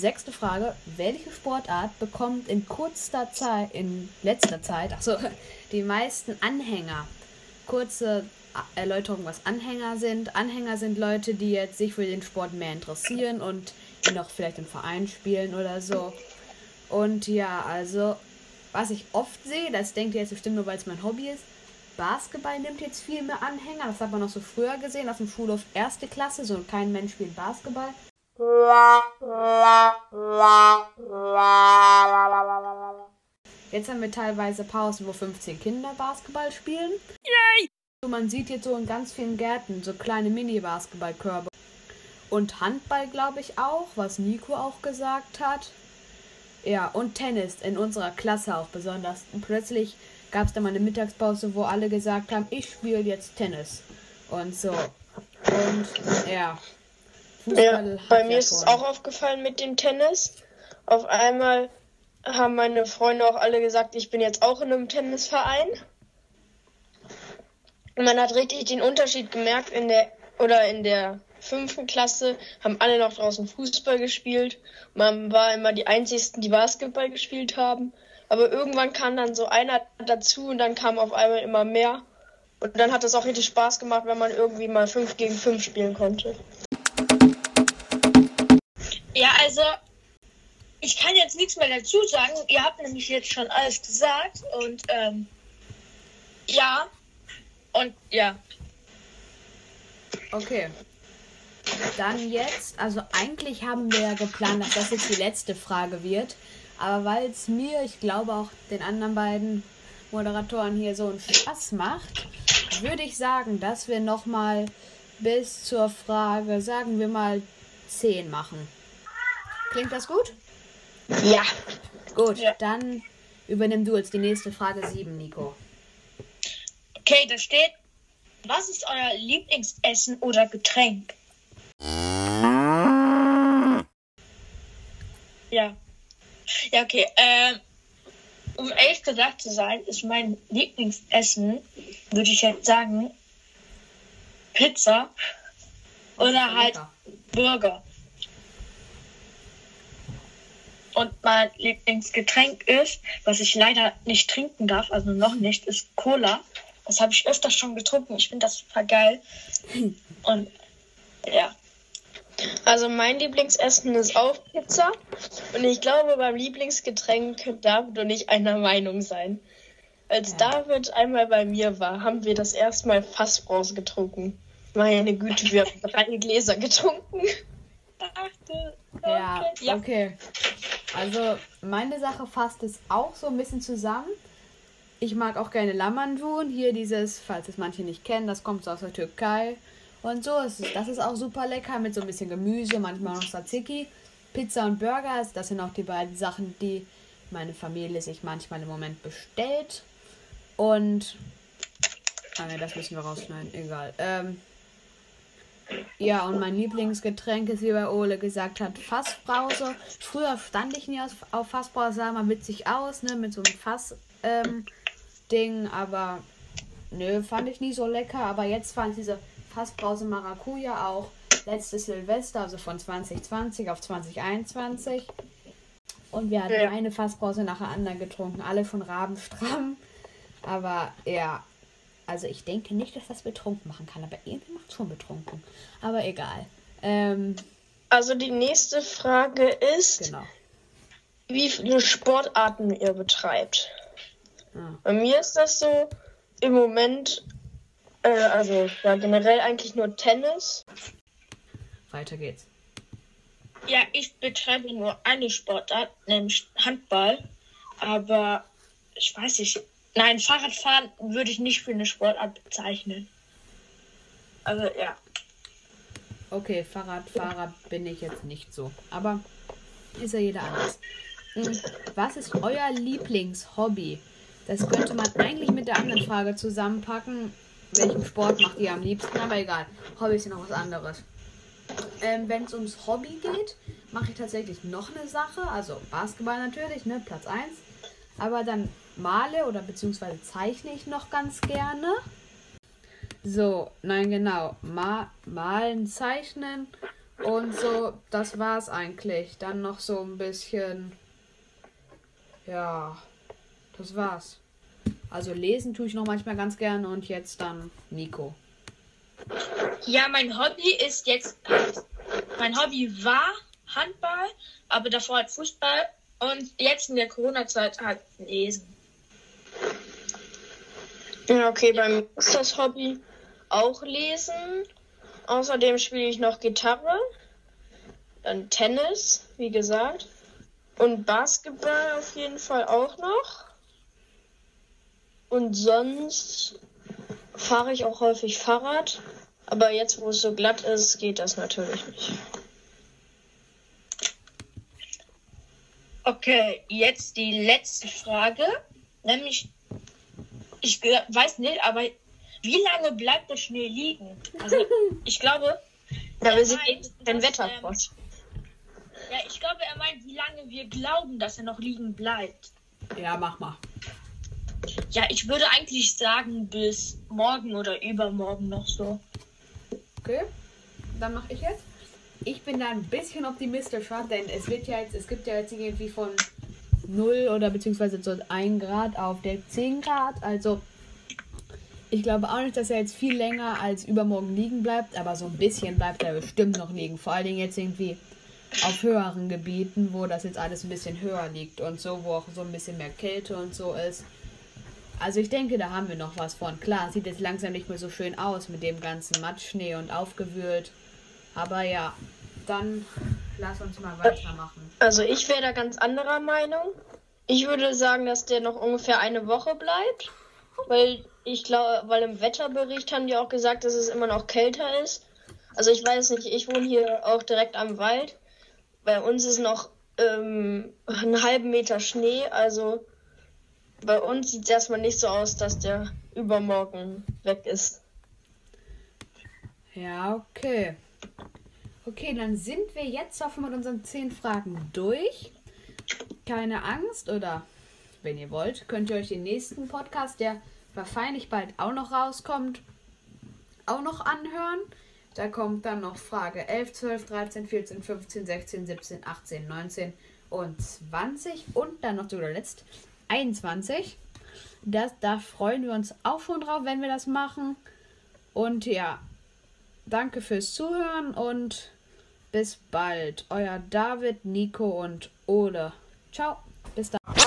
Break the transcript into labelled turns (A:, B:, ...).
A: Sechste Frage. Welche Sportart bekommt in kurzer Zeit, in letzter Zeit, also die meisten Anhänger? Kurze Erläuterung, was Anhänger sind. Anhänger sind Leute, die jetzt sich für den Sport mehr interessieren und die noch vielleicht im Verein spielen oder so. Und ja, also, was ich oft sehe, das denkt ihr jetzt bestimmt nur, weil es mein Hobby ist. Basketball nimmt jetzt viel mehr Anhänger. Das hat man noch so früher gesehen, auf dem Schulhof erste Klasse. So kein Mensch spielt Basketball. Jetzt haben wir teilweise Pausen, wo 15 Kinder Basketball spielen. Yay! Man sieht jetzt so in ganz vielen Gärten so kleine Mini-Basketballkörbe. Und Handball, glaube ich, auch, was Nico auch gesagt hat. Ja, und Tennis in unserer Klasse auch besonders. Und plötzlich gab es da mal eine Mittagspause, wo alle gesagt haben, ich spiele jetzt Tennis. Und so. Und ja.
B: Fußball ja bei mir ist es auch aufgefallen mit dem Tennis. Auf einmal haben meine Freunde auch alle gesagt, ich bin jetzt auch in einem Tennisverein. Und man hat richtig den Unterschied gemerkt in der oder in der fünften Klasse haben alle noch draußen Fußball gespielt. Man war immer die einzigsten, die Basketball gespielt haben. Aber irgendwann kam dann so einer dazu und dann kam auf einmal immer mehr. Und dann hat es auch richtig Spaß gemacht, wenn man irgendwie mal 5 gegen 5 spielen konnte.
C: Ja, also ich kann jetzt nichts mehr dazu sagen. Ihr habt nämlich jetzt schon alles gesagt und ähm, ja und ja.
A: Okay. Dann jetzt, also eigentlich haben wir ja geplant, dass das jetzt die letzte Frage wird. Aber weil es mir, ich glaube auch den anderen beiden Moderatoren hier so einen Spaß macht, würde ich sagen, dass wir nochmal bis zur Frage, sagen wir mal, 10 machen. Klingt das gut?
B: Ja.
A: Gut, ja. dann übernimm du jetzt die nächste Frage 7, Nico.
C: Okay, da steht, was ist euer Lieblingsessen oder Getränk? Ja. Ja, okay. Äh, um ehrlich gesagt zu sein, ist mein Lieblingsessen, würde ich jetzt sagen, Pizza oder halt. Burger. Und mein Lieblingsgetränk ist, was ich leider nicht trinken darf, also noch nicht, ist Cola. Das habe ich öfters schon getrunken. Ich finde das super geil. Und ja.
B: Also mein Lieblingsessen ist auch Pizza. Und ich glaube, beim Lieblingsgetränk darf du nicht einer Meinung sein. Als ja. David einmal bei mir war, haben wir das erste Mal Fassbrause getrunken. Meine Güte, wir haben drei Gläser getrunken.
A: Ja, ja, okay. Also meine Sache fasst es auch so ein bisschen zusammen. Ich mag auch gerne Lamandun. Hier dieses, falls es manche nicht kennen, das kommt so aus der Türkei. Und so ist es. Das ist auch super lecker mit so ein bisschen Gemüse, manchmal noch Tzatziki. Pizza und Burger, das sind auch die beiden Sachen, die meine Familie sich manchmal im Moment bestellt. Und. Ah ne, das müssen wir rausschneiden, egal. Ähm, ja, und mein Lieblingsgetränk ist, wie bei Ole gesagt hat, Fassbrause. Früher stand ich nie auf Fassbrause, sah mal witzig aus, ne, mit so einem Fass-Ding, ähm, aber nö, fand ich nie so lecker. Aber jetzt fand ich diese Fassbrause Maracuja auch letztes Silvester, also von 2020 auf 2021. Und wir hatten ja. eine Fassbrause nach der anderen getrunken, alle von Rabenstramm. Aber ja, also ich denke nicht, dass das betrunken machen kann, aber irgendwie macht schon betrunken. Aber egal. Ähm,
B: also die nächste Frage ist, genau. wie viele Sportarten ihr betreibt. Ah. Bei mir ist das so im Moment äh, also ja, generell eigentlich nur Tennis.
A: Weiter geht's.
C: Ja, ich betreibe nur eine Sportart, nämlich Handball. Aber ich weiß nicht. Nein, Fahrradfahren würde ich nicht für eine Sportart bezeichnen. Also ja.
A: Okay, Fahrradfahrer bin ich jetzt nicht so. Aber ist ja jeder anders. Hm, was ist euer Lieblingshobby? Das könnte man eigentlich mit der anderen Frage zusammenpacken welchen Sport macht ihr am liebsten, aber egal. Hobby ist ja noch was anderes. Ähm, Wenn es ums Hobby geht, mache ich tatsächlich noch eine Sache. Also Basketball natürlich, ne, Platz 1. Aber dann male oder beziehungsweise zeichne ich noch ganz gerne. So, nein, genau. Ma malen, zeichnen Und so, das war's eigentlich. Dann noch so ein bisschen. Ja, das war's. Also lesen tue ich noch manchmal ganz gerne und jetzt dann Nico.
C: Ja, mein Hobby ist jetzt. Mein Hobby war Handball, aber davor halt Fußball und jetzt in der Corona-Zeit halt Lesen.
B: Ja, okay, bei mir ist das Hobby auch Lesen. Außerdem spiele ich noch Gitarre, dann Tennis, wie gesagt, und Basketball auf jeden Fall auch noch. Und sonst fahre ich auch häufig Fahrrad, aber jetzt, wo es so glatt ist, geht das natürlich nicht.
C: Okay, jetzt die letzte Frage. Nämlich, ich weiß nicht, aber wie lange bleibt der Schnee liegen? Also, ich glaube,
B: Ja,
C: Er
B: wir sind
C: dass,
B: Wetterfrosch.
C: ja, ich glaube, er meint, wie lange wir glauben, dass er noch liegen bleibt.
A: Ja, mach mal.
C: Ja, ich würde eigentlich sagen, bis morgen oder übermorgen noch so.
A: Okay, dann mache ich jetzt. Ich bin da ein bisschen optimistischer, denn es wird ja jetzt, es gibt ja jetzt irgendwie von 0 oder beziehungsweise so 1 Grad auf der 10 Grad. Also ich glaube auch nicht, dass er jetzt viel länger als übermorgen liegen bleibt, aber so ein bisschen bleibt er bestimmt noch liegen. Vor allen Dingen jetzt irgendwie auf höheren Gebieten, wo das jetzt alles ein bisschen höher liegt und so, wo auch so ein bisschen mehr Kälte und so ist. Also ich denke, da haben wir noch was von. Klar, sieht jetzt langsam nicht mehr so schön aus mit dem ganzen Matschschnee und aufgewühlt. Aber ja, dann lass uns mal weitermachen.
B: Also ich wäre da ganz anderer Meinung. Ich würde sagen, dass der noch ungefähr eine Woche bleibt, weil ich glaube, weil im Wetterbericht haben die auch gesagt, dass es immer noch kälter ist. Also ich weiß nicht, ich wohne hier auch direkt am Wald. Bei uns ist noch ähm, einen halben Meter Schnee, also bei uns sieht es erstmal nicht so aus, dass der übermorgen weg ist.
A: Ja, okay. Okay, dann sind wir jetzt auch mit unseren zehn Fragen durch. Keine Angst oder wenn ihr wollt, könnt ihr euch den nächsten Podcast, der wahrscheinlich bald auch noch rauskommt, auch noch anhören. Da kommt dann noch Frage 11, 12, 13, 14, 15, 16, 17, 18, 19 und 20 und dann noch zu guter Letzt 21. Das, da freuen wir uns auch schon drauf, wenn wir das machen. Und ja, danke fürs Zuhören und bis bald. Euer David, Nico und Ole. Ciao, bis dann.